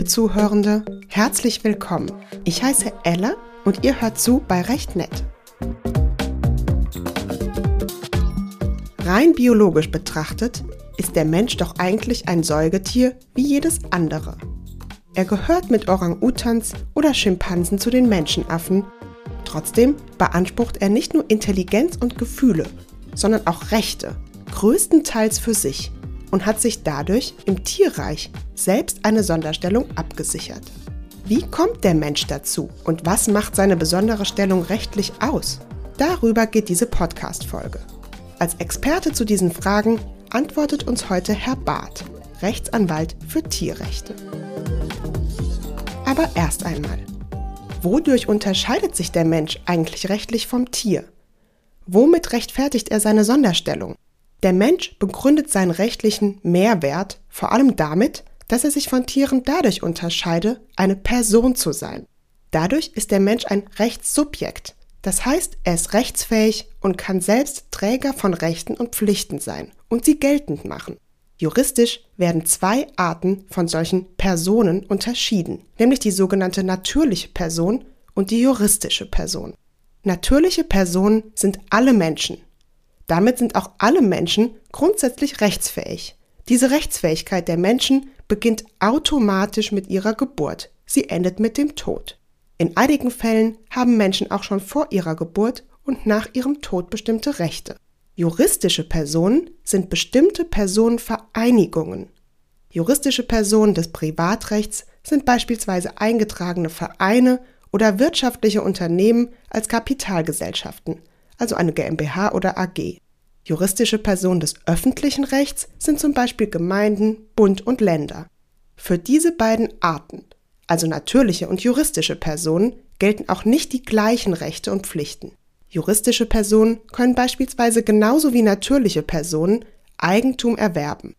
liebe Zuhörende, herzlich willkommen. Ich heiße Ella und ihr hört zu bei Recht Nett. Rein biologisch betrachtet ist der Mensch doch eigentlich ein Säugetier wie jedes andere. Er gehört mit Orang-Utans oder Schimpansen zu den Menschenaffen. Trotzdem beansprucht er nicht nur Intelligenz und Gefühle, sondern auch Rechte, größtenteils für sich und hat sich dadurch im Tierreich selbst eine Sonderstellung abgesichert. Wie kommt der Mensch dazu und was macht seine besondere Stellung rechtlich aus? Darüber geht diese Podcast-Folge. Als Experte zu diesen Fragen antwortet uns heute Herr Barth, Rechtsanwalt für Tierrechte. Aber erst einmal, wodurch unterscheidet sich der Mensch eigentlich rechtlich vom Tier? Womit rechtfertigt er seine Sonderstellung? Der Mensch begründet seinen rechtlichen Mehrwert vor allem damit, dass er sich von Tieren dadurch unterscheide, eine Person zu sein. Dadurch ist der Mensch ein Rechtssubjekt. Das heißt, er ist rechtsfähig und kann selbst Träger von Rechten und Pflichten sein und sie geltend machen. Juristisch werden zwei Arten von solchen Personen unterschieden, nämlich die sogenannte natürliche Person und die juristische Person. Natürliche Personen sind alle Menschen, damit sind auch alle Menschen grundsätzlich rechtsfähig. Diese Rechtsfähigkeit der Menschen beginnt automatisch mit ihrer Geburt. Sie endet mit dem Tod. In einigen Fällen haben Menschen auch schon vor ihrer Geburt und nach ihrem Tod bestimmte Rechte. Juristische Personen sind bestimmte Personenvereinigungen. Juristische Personen des Privatrechts sind beispielsweise eingetragene Vereine oder wirtschaftliche Unternehmen als Kapitalgesellschaften, also eine GmbH oder AG. Juristische Personen des öffentlichen Rechts sind zum Beispiel Gemeinden, Bund und Länder. Für diese beiden Arten, also natürliche und juristische Personen, gelten auch nicht die gleichen Rechte und Pflichten. Juristische Personen können beispielsweise genauso wie natürliche Personen Eigentum erwerben.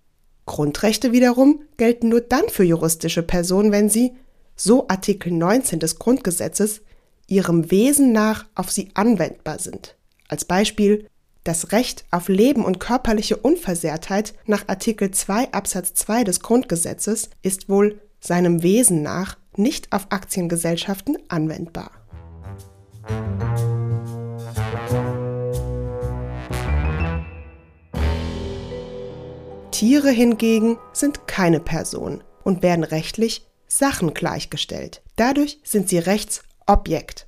Grundrechte wiederum gelten nur dann für juristische Personen, wenn sie, so Artikel 19 des Grundgesetzes, ihrem Wesen nach auf sie anwendbar sind. Als Beispiel das Recht auf Leben und körperliche Unversehrtheit nach Artikel 2 Absatz 2 des Grundgesetzes ist wohl seinem Wesen nach nicht auf Aktiengesellschaften anwendbar. Tiere hingegen sind keine Personen und werden rechtlich Sachen gleichgestellt. Dadurch sind sie Rechtsobjekt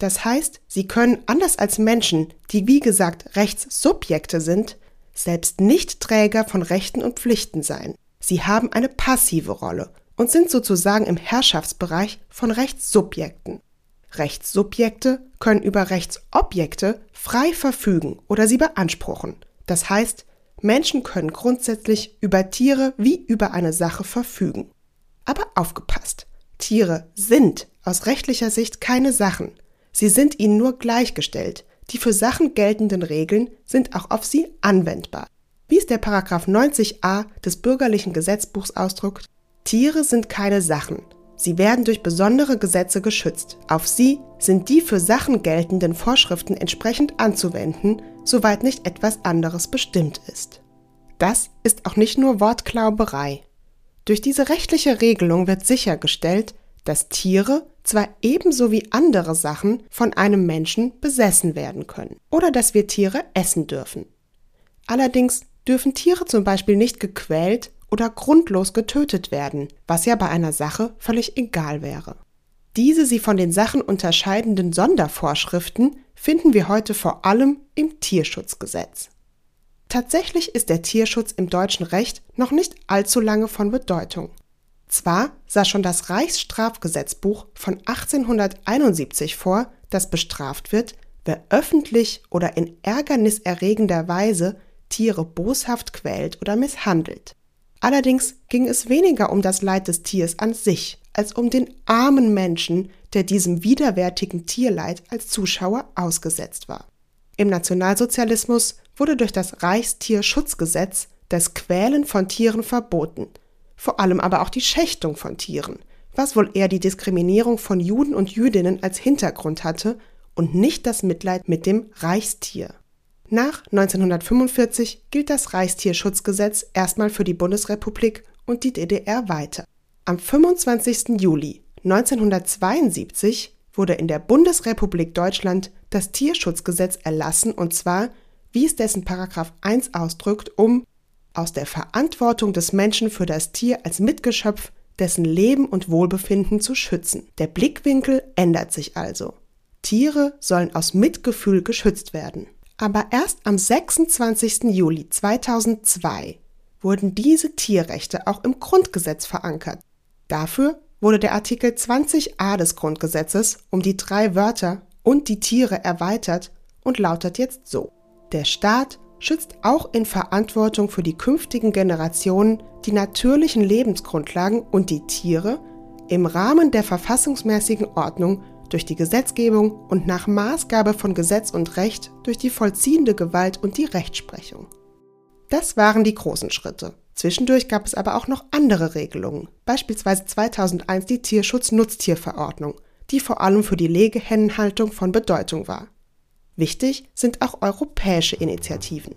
das heißt, sie können anders als Menschen, die wie gesagt Rechtssubjekte sind, selbst nicht Träger von Rechten und Pflichten sein. Sie haben eine passive Rolle und sind sozusagen im Herrschaftsbereich von Rechtssubjekten. Rechtssubjekte können über Rechtsobjekte frei verfügen oder sie beanspruchen. Das heißt, Menschen können grundsätzlich über Tiere wie über eine Sache verfügen. Aber aufgepasst, Tiere sind aus rechtlicher Sicht keine Sachen. Sie sind ihnen nur gleichgestellt. Die für Sachen geltenden Regeln sind auch auf sie anwendbar. Wie es der Paragraph 90a des bürgerlichen Gesetzbuchs ausdrückt, Tiere sind keine Sachen. Sie werden durch besondere Gesetze geschützt. Auf sie sind die für Sachen geltenden Vorschriften entsprechend anzuwenden, soweit nicht etwas anderes bestimmt ist. Das ist auch nicht nur Wortklauberei. Durch diese rechtliche Regelung wird sichergestellt, dass Tiere zwar ebenso wie andere Sachen von einem Menschen besessen werden können oder dass wir Tiere essen dürfen. Allerdings dürfen Tiere zum Beispiel nicht gequält oder grundlos getötet werden, was ja bei einer Sache völlig egal wäre. Diese sie von den Sachen unterscheidenden Sondervorschriften finden wir heute vor allem im Tierschutzgesetz. Tatsächlich ist der Tierschutz im deutschen Recht noch nicht allzu lange von Bedeutung. Zwar sah schon das Reichsstrafgesetzbuch von 1871 vor, dass bestraft wird, wer öffentlich oder in ärgerniserregender Weise Tiere boshaft quält oder misshandelt. Allerdings ging es weniger um das Leid des Tiers an sich, als um den armen Menschen, der diesem widerwärtigen Tierleid als Zuschauer ausgesetzt war. Im Nationalsozialismus wurde durch das Reichstierschutzgesetz das Quälen von Tieren verboten vor allem aber auch die Schächtung von Tieren, was wohl eher die Diskriminierung von Juden und Jüdinnen als Hintergrund hatte und nicht das Mitleid mit dem Reichstier. Nach 1945 gilt das Reichstierschutzgesetz erstmal für die Bundesrepublik und die DDR weiter. Am 25. Juli 1972 wurde in der Bundesrepublik Deutschland das Tierschutzgesetz erlassen und zwar, wie es dessen Paragraph 1 ausdrückt, um aus der Verantwortung des Menschen für das Tier als Mitgeschöpf dessen Leben und Wohlbefinden zu schützen. Der Blickwinkel ändert sich also. Tiere sollen aus Mitgefühl geschützt werden. Aber erst am 26. Juli 2002 wurden diese Tierrechte auch im Grundgesetz verankert. Dafür wurde der Artikel 20a des Grundgesetzes um die drei Wörter und die Tiere erweitert und lautet jetzt so. Der Staat schützt auch in Verantwortung für die künftigen Generationen die natürlichen Lebensgrundlagen und die Tiere im Rahmen der verfassungsmäßigen Ordnung durch die Gesetzgebung und nach Maßgabe von Gesetz und Recht durch die vollziehende Gewalt und die Rechtsprechung. Das waren die großen Schritte. Zwischendurch gab es aber auch noch andere Regelungen, beispielsweise 2001 die Tierschutz-Nutztierverordnung, die vor allem für die Legehennenhaltung von Bedeutung war. Wichtig sind auch europäische Initiativen.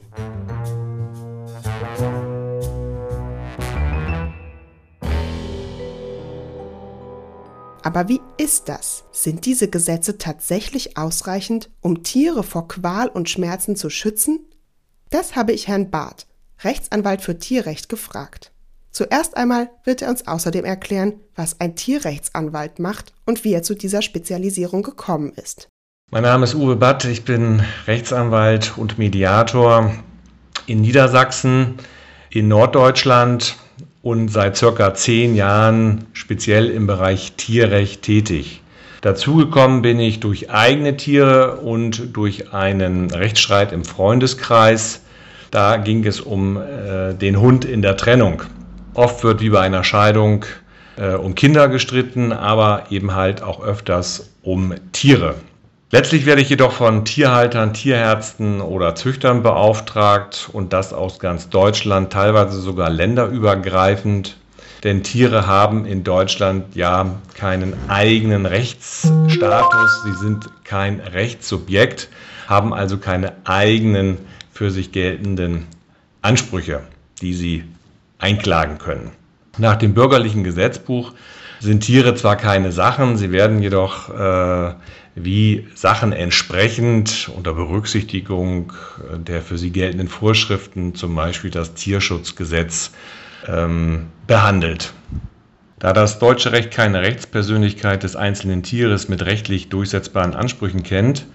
Aber wie ist das? Sind diese Gesetze tatsächlich ausreichend, um Tiere vor Qual und Schmerzen zu schützen? Das habe ich Herrn Barth, Rechtsanwalt für Tierrecht, gefragt. Zuerst einmal wird er uns außerdem erklären, was ein Tierrechtsanwalt macht und wie er zu dieser Spezialisierung gekommen ist. Mein Name ist Uwe Batt, ich bin Rechtsanwalt und Mediator in Niedersachsen, in Norddeutschland und seit circa zehn Jahren speziell im Bereich Tierrecht tätig. Dazugekommen bin ich durch eigene Tiere und durch einen Rechtsstreit im Freundeskreis. Da ging es um äh, den Hund in der Trennung. Oft wird wie bei einer Scheidung äh, um Kinder gestritten, aber eben halt auch öfters um Tiere. Letztlich werde ich jedoch von Tierhaltern, Tierärzten oder Züchtern beauftragt und das aus ganz Deutschland, teilweise sogar länderübergreifend. Denn Tiere haben in Deutschland ja keinen eigenen Rechtsstatus, sie sind kein Rechtssubjekt, haben also keine eigenen für sich geltenden Ansprüche, die sie einklagen können. Nach dem bürgerlichen Gesetzbuch sind Tiere zwar keine Sachen, sie werden jedoch äh, wie Sachen entsprechend unter Berücksichtigung der für sie geltenden Vorschriften, zum Beispiel das Tierschutzgesetz, ähm, behandelt. Da das deutsche Recht keine Rechtspersönlichkeit des einzelnen Tieres mit rechtlich durchsetzbaren Ansprüchen kennt,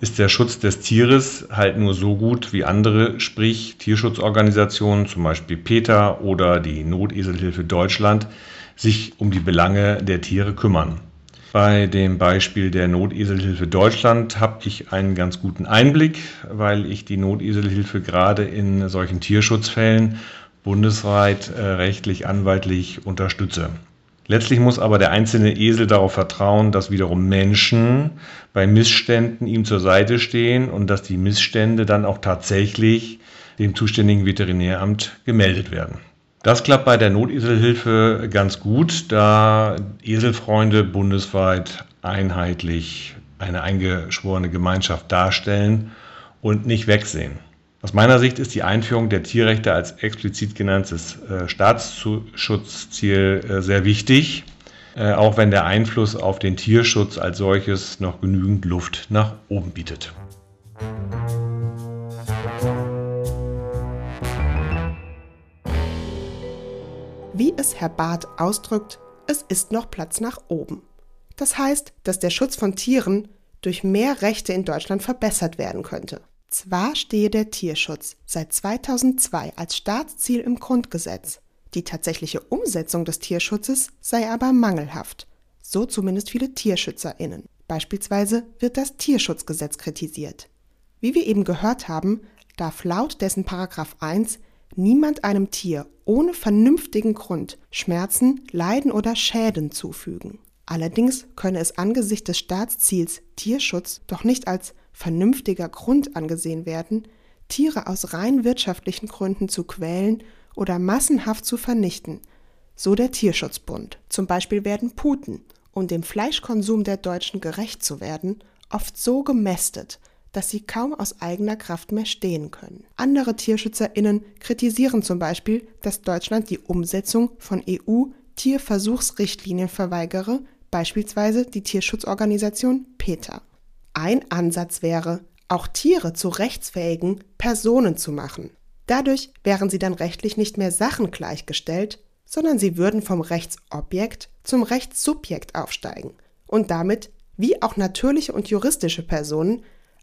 ist der Schutz des Tieres halt nur so gut wie andere, sprich Tierschutzorganisationen, zum Beispiel PETA oder die Noteselhilfe Deutschland, sich um die Belange der Tiere kümmern. Bei dem Beispiel der Noteselhilfe Deutschland habe ich einen ganz guten Einblick, weil ich die Noteselhilfe gerade in solchen Tierschutzfällen bundesweit äh, rechtlich, anwaltlich unterstütze. Letztlich muss aber der einzelne Esel darauf vertrauen, dass wiederum Menschen bei Missständen ihm zur Seite stehen und dass die Missstände dann auch tatsächlich dem zuständigen Veterinäramt gemeldet werden. Das klappt bei der Noteselhilfe ganz gut, da Eselfreunde bundesweit einheitlich eine eingeschworene Gemeinschaft darstellen und nicht wegsehen. Aus meiner Sicht ist die Einführung der Tierrechte als explizit genanntes äh, Staatsschutzziel äh, sehr wichtig, äh, auch wenn der Einfluss auf den Tierschutz als solches noch genügend Luft nach oben bietet. Wie es Herr Barth ausdrückt, es ist noch Platz nach oben. Das heißt, dass der Schutz von Tieren durch mehr Rechte in Deutschland verbessert werden könnte. Zwar stehe der Tierschutz seit 2002 als Staatsziel im Grundgesetz, die tatsächliche Umsetzung des Tierschutzes sei aber mangelhaft, so zumindest viele Tierschützerinnen. Beispielsweise wird das Tierschutzgesetz kritisiert. Wie wir eben gehört haben, darf laut dessen Paragraph 1 niemand einem Tier ohne vernünftigen Grund Schmerzen, Leiden oder Schäden zufügen. Allerdings könne es angesichts des Staatsziels Tierschutz doch nicht als vernünftiger Grund angesehen werden, Tiere aus rein wirtschaftlichen Gründen zu quälen oder massenhaft zu vernichten, so der Tierschutzbund. Zum Beispiel werden Puten, um dem Fleischkonsum der Deutschen gerecht zu werden, oft so gemästet, dass sie kaum aus eigener Kraft mehr stehen können. Andere Tierschützerinnen kritisieren zum Beispiel, dass Deutschland die Umsetzung von EU Tierversuchsrichtlinien verweigere, beispielsweise die Tierschutzorganisation PETA. Ein Ansatz wäre, auch Tiere zu rechtsfähigen Personen zu machen. Dadurch wären sie dann rechtlich nicht mehr Sachen gleichgestellt, sondern sie würden vom Rechtsobjekt zum Rechtssubjekt aufsteigen und damit, wie auch natürliche und juristische Personen,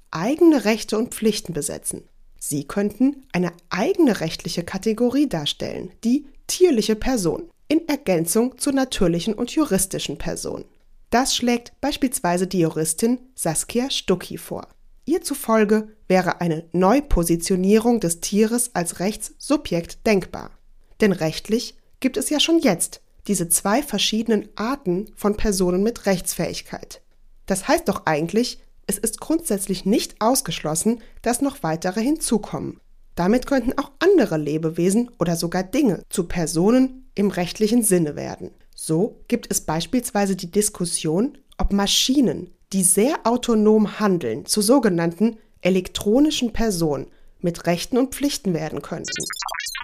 eigene Rechte und Pflichten besetzen. Sie könnten eine eigene rechtliche Kategorie darstellen, die tierliche Person, in Ergänzung zur natürlichen und juristischen Person. Das schlägt beispielsweise die Juristin Saskia Stucki vor. Ihr zufolge wäre eine Neupositionierung des Tieres als Rechtssubjekt denkbar. Denn rechtlich gibt es ja schon jetzt diese zwei verschiedenen Arten von Personen mit Rechtsfähigkeit. Das heißt doch eigentlich, es ist grundsätzlich nicht ausgeschlossen, dass noch weitere hinzukommen. Damit könnten auch andere Lebewesen oder sogar Dinge zu Personen im rechtlichen Sinne werden. So gibt es beispielsweise die Diskussion, ob Maschinen, die sehr autonom handeln, zu sogenannten elektronischen Personen mit Rechten und Pflichten werden könnten.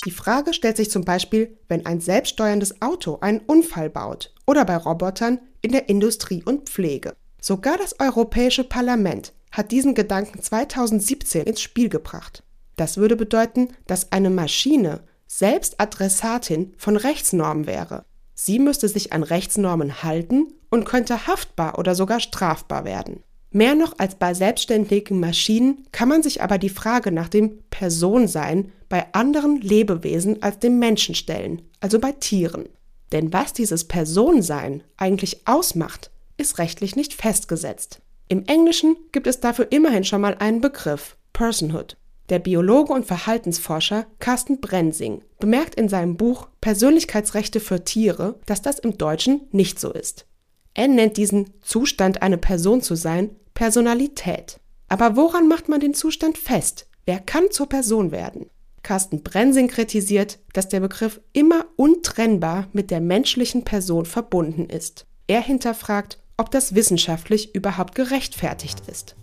Die Frage stellt sich zum Beispiel, wenn ein selbststeuerndes Auto einen Unfall baut oder bei Robotern in der Industrie und Pflege. Sogar das Europäische Parlament hat diesen Gedanken 2017 ins Spiel gebracht. Das würde bedeuten, dass eine Maschine selbst Adressatin von Rechtsnormen wäre. Sie müsste sich an Rechtsnormen halten und könnte haftbar oder sogar strafbar werden. Mehr noch als bei selbstständigen Maschinen kann man sich aber die Frage nach dem Personsein bei anderen Lebewesen als dem Menschen stellen, also bei Tieren. Denn was dieses Personsein eigentlich ausmacht, ist rechtlich nicht festgesetzt. Im Englischen gibt es dafür immerhin schon mal einen Begriff, Personhood. Der Biologe und Verhaltensforscher Carsten Brensing bemerkt in seinem Buch Persönlichkeitsrechte für Tiere, dass das im Deutschen nicht so ist. Er nennt diesen Zustand, eine Person zu sein, Personalität. Aber woran macht man den Zustand fest? Wer kann zur Person werden? Carsten Brensing kritisiert, dass der Begriff immer untrennbar mit der menschlichen Person verbunden ist. Er hinterfragt, ob das wissenschaftlich überhaupt gerechtfertigt ist.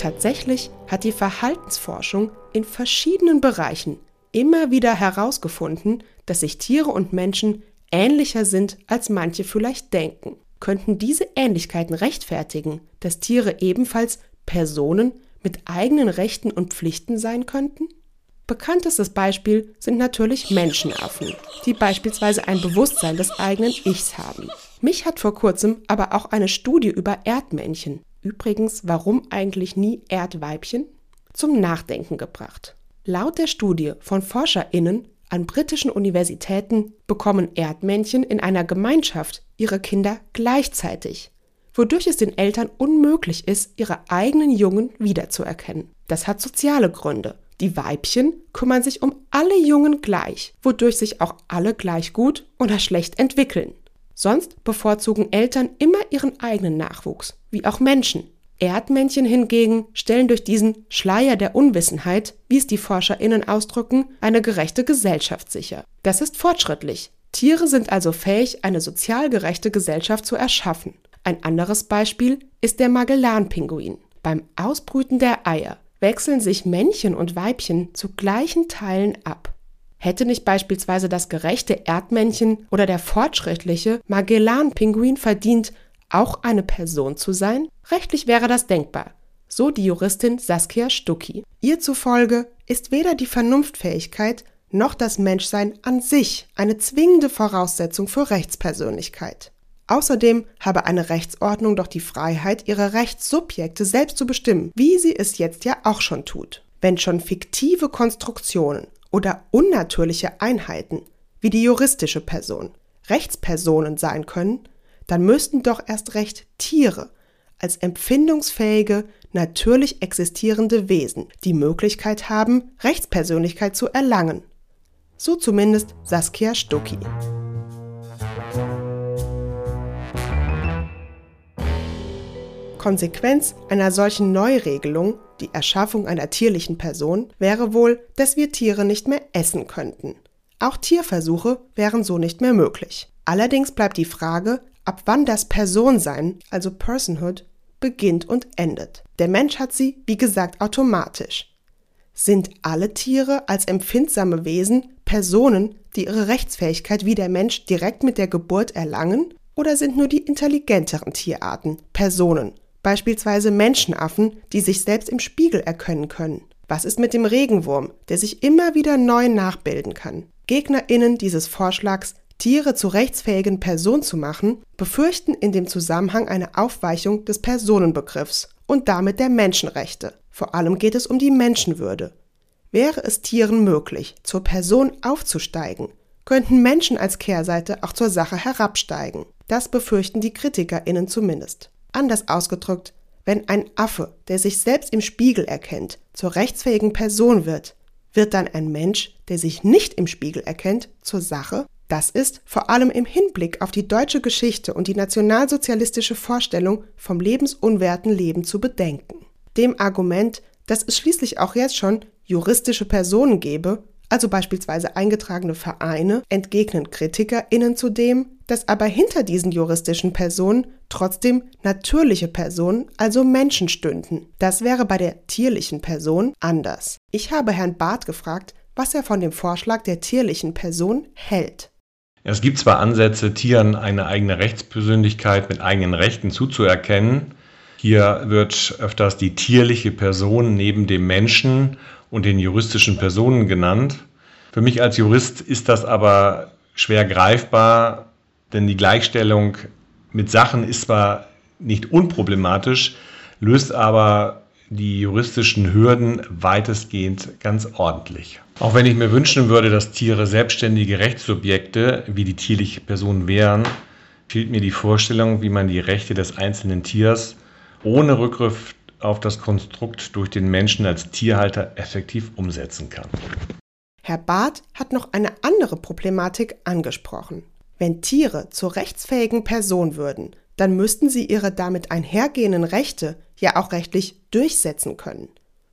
Tatsächlich hat die Verhaltensforschung in verschiedenen Bereichen immer wieder herausgefunden, dass sich Tiere und Menschen ähnlicher sind, als manche vielleicht denken. Könnten diese Ähnlichkeiten rechtfertigen, dass Tiere ebenfalls Personen mit eigenen Rechten und Pflichten sein könnten? Bekanntestes Beispiel sind natürlich Menschenaffen, die beispielsweise ein Bewusstsein des eigenen Ichs haben. Mich hat vor kurzem aber auch eine Studie über Erdmännchen, übrigens warum eigentlich nie Erdweibchen, zum Nachdenken gebracht. Laut der Studie von Forscherinnen an britischen Universitäten bekommen Erdmännchen in einer Gemeinschaft ihre Kinder gleichzeitig, wodurch es den Eltern unmöglich ist, ihre eigenen Jungen wiederzuerkennen. Das hat soziale Gründe. Die Weibchen kümmern sich um alle Jungen gleich, wodurch sich auch alle gleich gut oder schlecht entwickeln. Sonst bevorzugen Eltern immer ihren eigenen Nachwuchs, wie auch Menschen. Erdmännchen hingegen stellen durch diesen Schleier der Unwissenheit, wie es die ForscherInnen ausdrücken, eine gerechte Gesellschaft sicher. Das ist fortschrittlich. Tiere sind also fähig, eine sozial gerechte Gesellschaft zu erschaffen. Ein anderes Beispiel ist der Magellan-Pinguin. Beim Ausbrüten der Eier wechseln sich Männchen und Weibchen zu gleichen Teilen ab. Hätte nicht beispielsweise das gerechte Erdmännchen oder der fortschrittliche Magellan-Pinguin verdient, auch eine Person zu sein? Rechtlich wäre das denkbar. So die Juristin Saskia Stucki. Ihr zufolge ist weder die Vernunftfähigkeit noch das Menschsein an sich eine zwingende Voraussetzung für Rechtspersönlichkeit. Außerdem habe eine Rechtsordnung doch die Freiheit, ihre Rechtssubjekte selbst zu bestimmen, wie sie es jetzt ja auch schon tut. Wenn schon fiktive Konstruktionen oder unnatürliche Einheiten, wie die juristische Person, Rechtspersonen sein können, dann müssten doch erst recht Tiere als empfindungsfähige, natürlich existierende Wesen die Möglichkeit haben, Rechtspersönlichkeit zu erlangen. So zumindest Saskia Stucki. Konsequenz einer solchen Neuregelung, die Erschaffung einer tierlichen Person, wäre wohl, dass wir Tiere nicht mehr essen könnten. Auch Tierversuche wären so nicht mehr möglich. Allerdings bleibt die Frage, ab wann das Personsein, also Personhood, beginnt und endet. Der Mensch hat sie, wie gesagt, automatisch. Sind alle Tiere als empfindsame Wesen Personen, die ihre Rechtsfähigkeit wie der Mensch direkt mit der Geburt erlangen? Oder sind nur die intelligenteren Tierarten Personen, beispielsweise Menschenaffen, die sich selbst im Spiegel erkennen können? Was ist mit dem Regenwurm, der sich immer wieder neu nachbilden kann? GegnerInnen dieses Vorschlags, Tiere zu rechtsfähigen Personen zu machen, befürchten in dem Zusammenhang eine Aufweichung des Personenbegriffs und damit der Menschenrechte. Vor allem geht es um die Menschenwürde. Wäre es Tieren möglich, zur Person aufzusteigen, könnten Menschen als Kehrseite auch zur Sache herabsteigen. Das befürchten die KritikerInnen zumindest. Anders ausgedrückt, wenn ein Affe, der sich selbst im Spiegel erkennt, zur rechtsfähigen Person wird, wird dann ein Mensch, der sich nicht im Spiegel erkennt, zur Sache? Das ist vor allem im Hinblick auf die deutsche Geschichte und die nationalsozialistische Vorstellung vom lebensunwerten Leben zu bedenken. Dem Argument, dass es schließlich auch jetzt schon juristische Personen gebe, also beispielsweise eingetragene Vereine, entgegnen KritikerInnen zudem, dass aber hinter diesen juristischen Personen trotzdem natürliche Personen, also Menschen stünden. Das wäre bei der tierlichen Person anders. Ich habe Herrn Barth gefragt, was er von dem Vorschlag der tierlichen Person hält. Es gibt zwar Ansätze, Tieren eine eigene Rechtspersönlichkeit mit eigenen Rechten zuzuerkennen. Hier wird öfters die tierliche Person neben dem Menschen und den juristischen Personen genannt. Für mich als Jurist ist das aber schwer greifbar, denn die Gleichstellung mit Sachen ist zwar nicht unproblematisch, löst aber die juristischen Hürden weitestgehend ganz ordentlich. Auch wenn ich mir wünschen würde, dass Tiere selbstständige Rechtssubjekte wie die tierliche Person wären, fehlt mir die Vorstellung, wie man die Rechte des einzelnen Tiers ohne Rückgriff auf das Konstrukt durch den Menschen als Tierhalter effektiv umsetzen kann. Herr Barth hat noch eine andere Problematik angesprochen. Wenn Tiere zur rechtsfähigen Person würden, dann müssten sie ihre damit einhergehenden Rechte ja auch rechtlich durchsetzen können.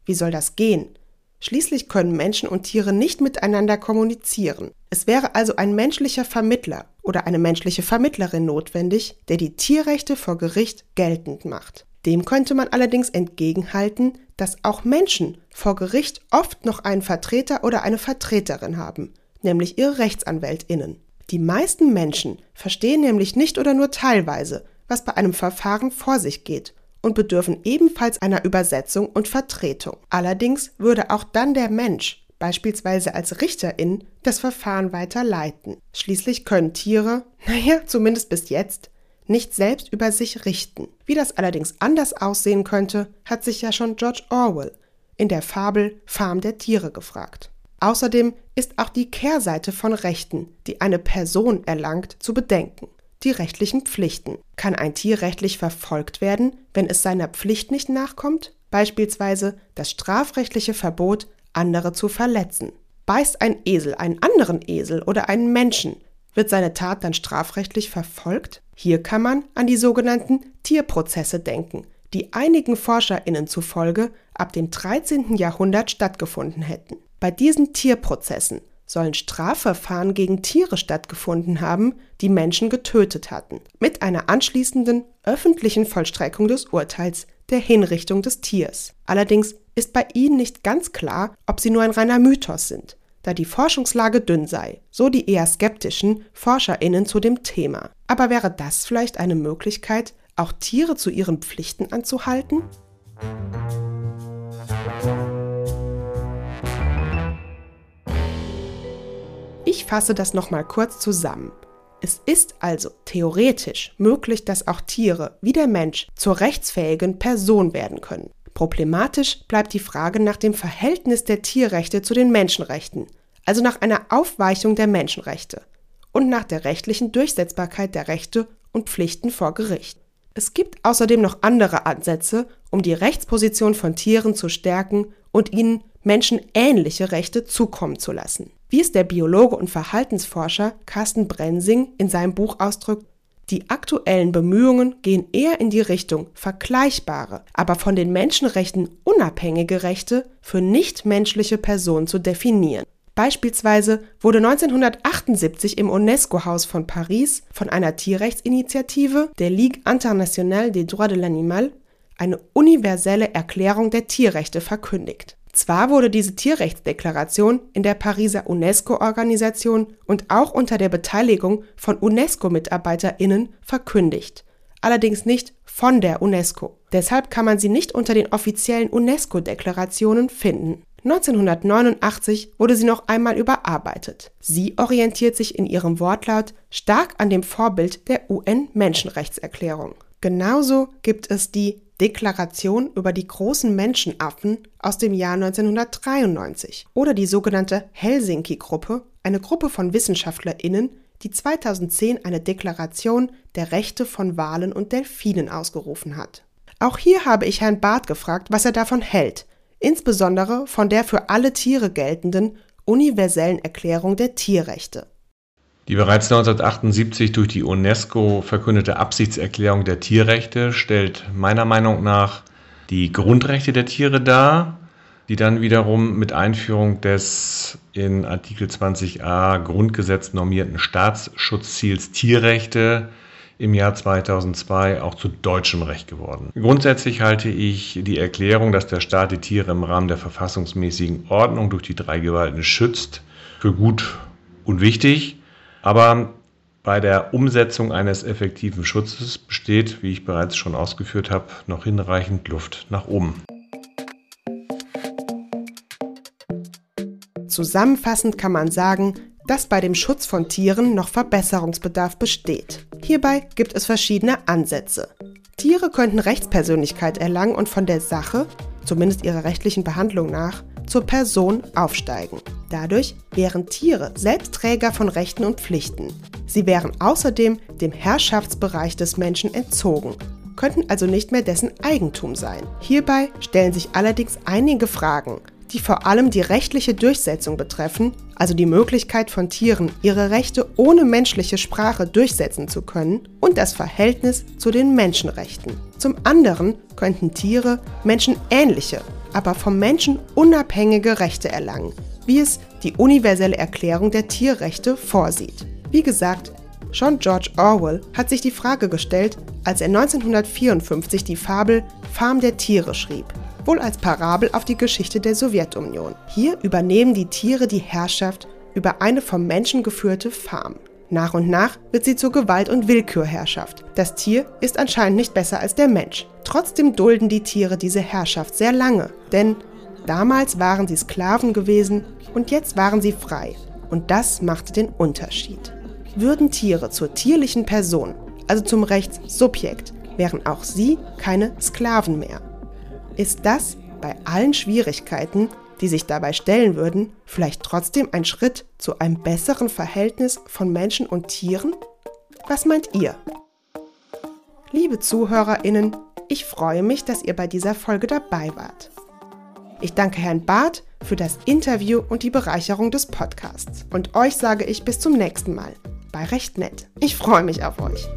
Wie soll das gehen? Schließlich können Menschen und Tiere nicht miteinander kommunizieren. Es wäre also ein menschlicher Vermittler oder eine menschliche Vermittlerin notwendig, der die Tierrechte vor Gericht geltend macht. Dem könnte man allerdings entgegenhalten, dass auch Menschen vor Gericht oft noch einen Vertreter oder eine Vertreterin haben, nämlich ihre Rechtsanwältinnen. Die meisten Menschen verstehen nämlich nicht oder nur teilweise, was bei einem Verfahren vor sich geht und bedürfen ebenfalls einer Übersetzung und Vertretung. Allerdings würde auch dann der Mensch, beispielsweise als Richterin, das Verfahren weiter leiten. Schließlich können Tiere, naja, zumindest bis jetzt, nicht selbst über sich richten. Wie das allerdings anders aussehen könnte, hat sich ja schon George Orwell in der Fabel Farm der Tiere gefragt. Außerdem ist auch die Kehrseite von Rechten, die eine Person erlangt, zu bedenken. Die rechtlichen Pflichten. Kann ein Tier rechtlich verfolgt werden, wenn es seiner Pflicht nicht nachkommt? Beispielsweise das strafrechtliche Verbot, andere zu verletzen. Beißt ein Esel einen anderen Esel oder einen Menschen, wird seine Tat dann strafrechtlich verfolgt? Hier kann man an die sogenannten Tierprozesse denken, die einigen ForscherInnen zufolge ab dem 13. Jahrhundert stattgefunden hätten. Bei diesen Tierprozessen sollen Strafverfahren gegen Tiere stattgefunden haben, die Menschen getötet hatten, mit einer anschließenden öffentlichen Vollstreckung des Urteils der Hinrichtung des Tiers. Allerdings ist bei ihnen nicht ganz klar, ob sie nur ein reiner Mythos sind da die Forschungslage dünn sei, so die eher skeptischen Forscherinnen zu dem Thema. Aber wäre das vielleicht eine Möglichkeit, auch Tiere zu ihren Pflichten anzuhalten? Ich fasse das nochmal kurz zusammen. Es ist also theoretisch möglich, dass auch Tiere wie der Mensch zur rechtsfähigen Person werden können. Problematisch bleibt die Frage nach dem Verhältnis der Tierrechte zu den Menschenrechten, also nach einer Aufweichung der Menschenrechte und nach der rechtlichen Durchsetzbarkeit der Rechte und Pflichten vor Gericht. Es gibt außerdem noch andere Ansätze, um die Rechtsposition von Tieren zu stärken und ihnen menschenähnliche Rechte zukommen zu lassen. Wie es der Biologe und Verhaltensforscher Carsten Brensing in seinem Buch ausdrückt, die aktuellen Bemühungen gehen eher in die Richtung, vergleichbare, aber von den Menschenrechten unabhängige Rechte für nichtmenschliche Personen zu definieren. Beispielsweise wurde 1978 im UNESCO-Haus von Paris von einer Tierrechtsinitiative, der Ligue Internationale des Droits de l'Animal, eine universelle Erklärung der Tierrechte verkündigt. Zwar wurde diese Tierrechtsdeklaration in der Pariser UNESCO-Organisation und auch unter der Beteiligung von UNESCO-MitarbeiterInnen verkündigt, allerdings nicht von der UNESCO. Deshalb kann man sie nicht unter den offiziellen UNESCO-Deklarationen finden. 1989 wurde sie noch einmal überarbeitet. Sie orientiert sich in ihrem Wortlaut stark an dem Vorbild der UN-Menschenrechtserklärung. Genauso gibt es die Deklaration über die großen Menschenaffen aus dem Jahr 1993 oder die sogenannte Helsinki-Gruppe, eine Gruppe von WissenschaftlerInnen, die 2010 eine Deklaration der Rechte von Walen und Delfinen ausgerufen hat. Auch hier habe ich Herrn Barth gefragt, was er davon hält, insbesondere von der für alle Tiere geltenden universellen Erklärung der Tierrechte. Die bereits 1978 durch die UNESCO verkündete Absichtserklärung der Tierrechte stellt meiner Meinung nach die Grundrechte der Tiere dar, die dann wiederum mit Einführung des in Artikel 20a Grundgesetz normierten Staatsschutzziels Tierrechte im Jahr 2002 auch zu deutschem Recht geworden. Grundsätzlich halte ich die Erklärung, dass der Staat die Tiere im Rahmen der verfassungsmäßigen Ordnung durch die drei Gewalten schützt, für gut und wichtig. Aber bei der Umsetzung eines effektiven Schutzes besteht, wie ich bereits schon ausgeführt habe, noch hinreichend Luft nach oben. Zusammenfassend kann man sagen, dass bei dem Schutz von Tieren noch Verbesserungsbedarf besteht. Hierbei gibt es verschiedene Ansätze. Tiere könnten Rechtspersönlichkeit erlangen und von der Sache, zumindest ihrer rechtlichen Behandlung nach, zur Person aufsteigen. Dadurch wären Tiere selbst Träger von Rechten und Pflichten. Sie wären außerdem dem Herrschaftsbereich des Menschen entzogen, könnten also nicht mehr dessen Eigentum sein. Hierbei stellen sich allerdings einige Fragen, die vor allem die rechtliche Durchsetzung betreffen, also die Möglichkeit von Tieren, ihre Rechte ohne menschliche Sprache durchsetzen zu können, und das Verhältnis zu den Menschenrechten. Zum anderen könnten Tiere menschenähnliche, aber vom Menschen unabhängige Rechte erlangen, wie es die universelle Erklärung der Tierrechte vorsieht. Wie gesagt, schon George Orwell hat sich die Frage gestellt, als er 1954 die Fabel Farm der Tiere schrieb wohl als Parabel auf die Geschichte der Sowjetunion. Hier übernehmen die Tiere die Herrschaft über eine vom Menschen geführte Farm. Nach und nach wird sie zur Gewalt- und Willkürherrschaft. Das Tier ist anscheinend nicht besser als der Mensch. Trotzdem dulden die Tiere diese Herrschaft sehr lange, denn damals waren sie Sklaven gewesen und jetzt waren sie frei. Und das machte den Unterschied. Würden Tiere zur tierlichen Person, also zum Rechtssubjekt, wären auch sie keine Sklaven mehr. Ist das bei allen Schwierigkeiten, die sich dabei stellen würden, vielleicht trotzdem ein Schritt zu einem besseren Verhältnis von Menschen und Tieren? Was meint ihr? Liebe Zuhörerinnen, ich freue mich, dass ihr bei dieser Folge dabei wart. Ich danke Herrn Barth für das Interview und die Bereicherung des Podcasts. Und euch sage ich bis zum nächsten Mal bei Recht Nett. Ich freue mich auf euch.